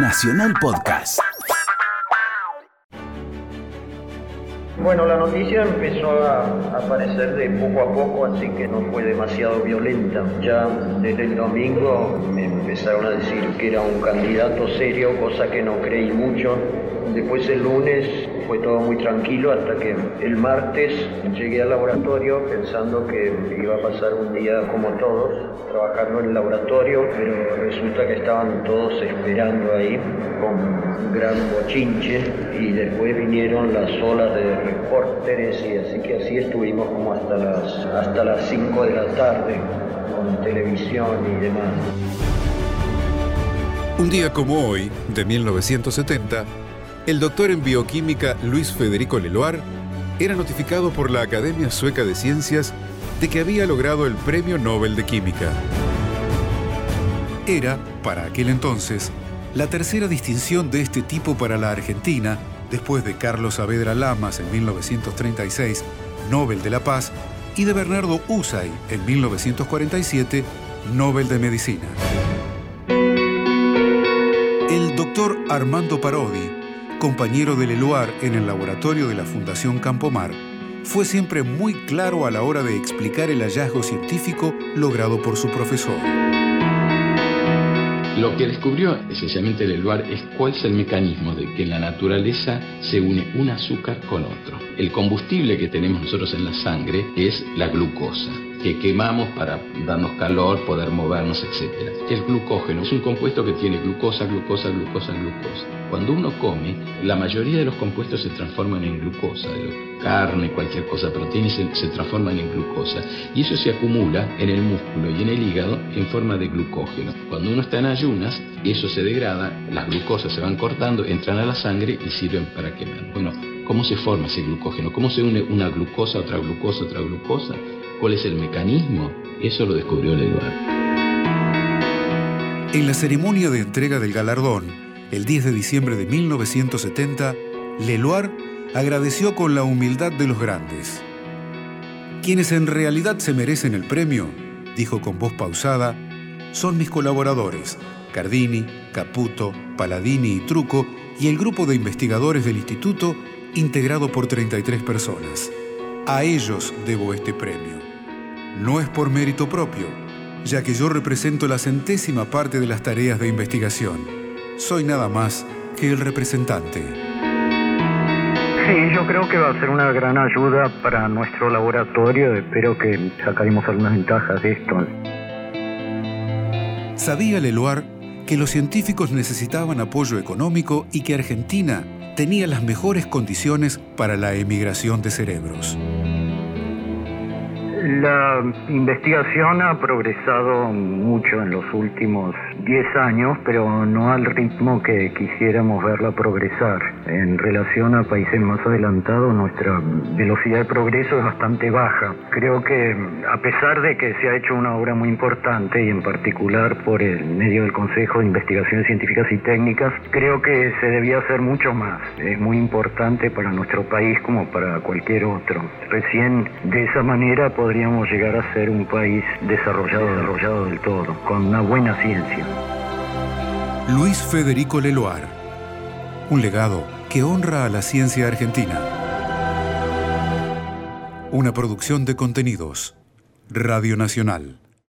Nacional Podcast. Bueno, la noticia empezó a aparecer de poco a poco, así que no fue demasiado violenta. Ya desde el domingo me empezaron a decir que era un candidato serio, cosa que no creí mucho. Después el lunes fue todo muy tranquilo hasta que el martes llegué al laboratorio pensando que iba a pasar un día como todos, trabajando en el laboratorio, pero resulta que estaban todos esperando ahí con gran bochinche y después vinieron las olas de reporteres y así que así estuvimos como hasta las hasta las 5 de la tarde con televisión y demás. Un día como hoy, de 1970, el doctor en bioquímica Luis Federico Leloir era notificado por la Academia Sueca de Ciencias de que había logrado el Premio Nobel de Química. Era, para aquel entonces, la tercera distinción de este tipo para la Argentina, después de Carlos Saavedra Lamas en 1936, Nobel de la Paz, y de Bernardo Usay en 1947, Nobel de Medicina. El doctor Armando Parodi compañero de Leloir en el laboratorio de la Fundación Campomar, fue siempre muy claro a la hora de explicar el hallazgo científico logrado por su profesor. Lo que descubrió esencialmente Leloir es cuál es el mecanismo de que en la naturaleza se une un azúcar con otro. El combustible que tenemos nosotros en la sangre es la glucosa que quemamos para darnos calor, poder movernos, etc. El glucógeno es un compuesto que tiene glucosa, glucosa, glucosa, glucosa. Cuando uno come, la mayoría de los compuestos se transforman en glucosa, carne, cualquier cosa, proteínas se, se transforman en glucosa. Y eso se acumula en el músculo y en el hígado en forma de glucógeno. Cuando uno está en ayunas, eso se degrada, las glucosas se van cortando, entran a la sangre y sirven para quemar. Bueno, ¿cómo se forma ese glucógeno? ¿Cómo se une una glucosa, otra glucosa, otra glucosa? ¿Cuál es el mecanismo? Eso lo descubrió Leloir. En la ceremonia de entrega del galardón, el 10 de diciembre de 1970, Leloir agradeció con la humildad de los grandes. Quienes en realidad se merecen el premio, dijo con voz pausada, son mis colaboradores, Cardini, Caputo, Paladini y Truco, y el grupo de investigadores del instituto, integrado por 33 personas. A ellos debo este premio no es por mérito propio, ya que yo represento la centésima parte de las tareas de investigación. Soy nada más que el representante. Sí, yo creo que va a ser una gran ayuda para nuestro laboratorio. Espero que sacaremos algunas ventajas de esto. Sabía Leloir que los científicos necesitaban apoyo económico y que Argentina tenía las mejores condiciones para la emigración de cerebros. La investigación ha progresado mucho en los últimos 10 años, pero no al ritmo que quisiéramos verla progresar. En relación a países más adelantados, nuestra velocidad de progreso es bastante baja. Creo que a pesar de que se ha hecho una obra muy importante y en particular por el medio del Consejo de Investigaciones Científicas y Técnicas, creo que se debía hacer mucho más. Es muy importante para nuestro país como para cualquier otro. Recién de esa manera podríamos llegar a ser un país desarrollado, desarrollado del todo, con una buena ciencia. Luis Federico Leloir, un legado que honra a la ciencia argentina. Una producción de contenidos. Radio Nacional.